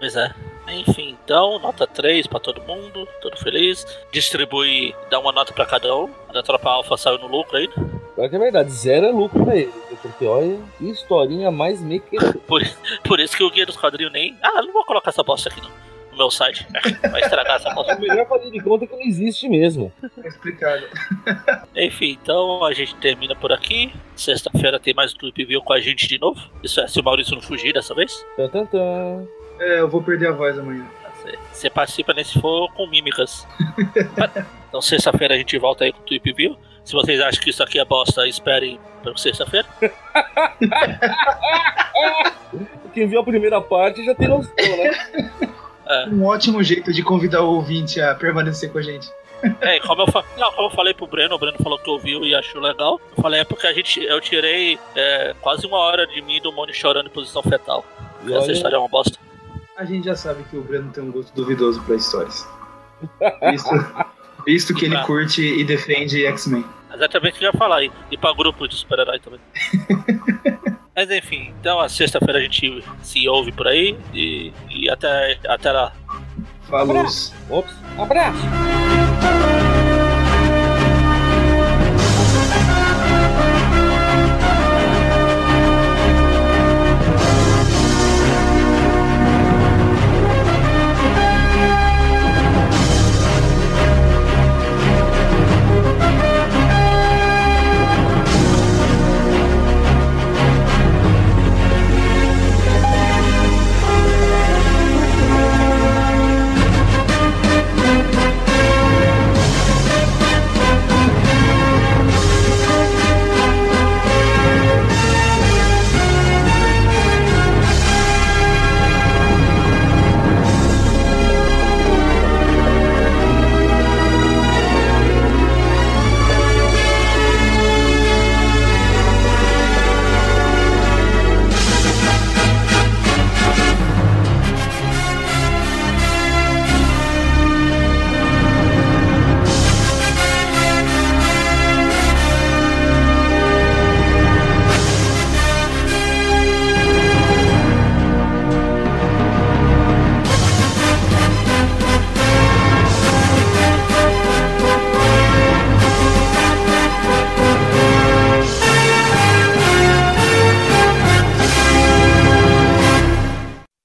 pois é. Enfim, então, nota 3 pra todo mundo, todo feliz. Distribui, dá uma nota pra cada um. A da tropa alfa saiu no lucro aí. Pior que é verdade, zero é lucro pra ele. Porque olha, que historinha mais mequetreira. Por, por isso que o guia dos quadrinhos nem. Ah, não vou colocar essa bosta aqui no, no meu site. Vai estragar essa bosta. É melhor fazer de conta que não existe mesmo. Tá explicado. Enfim, então a gente termina por aqui. Sexta-feira tem mais Tweep View com a gente de novo. Isso é se o Maurício não fugir dessa vez. Tan, tan, tan. É, eu vou perder a voz amanhã. Você- Você participa nesse for com mímicas. então sexta-feira a gente volta aí com o Tweep View. Se vocês acham que isso aqui é bosta, esperem para sexta-feira. Quem viu a primeira parte já tem noção, né? Um ótimo jeito de convidar o ouvinte a permanecer com a gente. É, como eu, fa... não, como eu falei pro Breno, o Breno falou que ouviu e achou legal. Eu falei, é porque a gente, eu tirei é, quase uma hora de mim do Mônio chorando em posição fetal. E Essa olha, história é uma bosta. A gente já sabe que o Breno tem um gosto duvidoso pra histórias. Visto, visto que ele Ah. curte e defende X-Men. Exatamente o que eu ia falar aí. E pra grupo de super-herói também. Mas enfim, então a sexta-feira a gente se ouve por aí e, e até, até lá. Falou. Ops, abraço!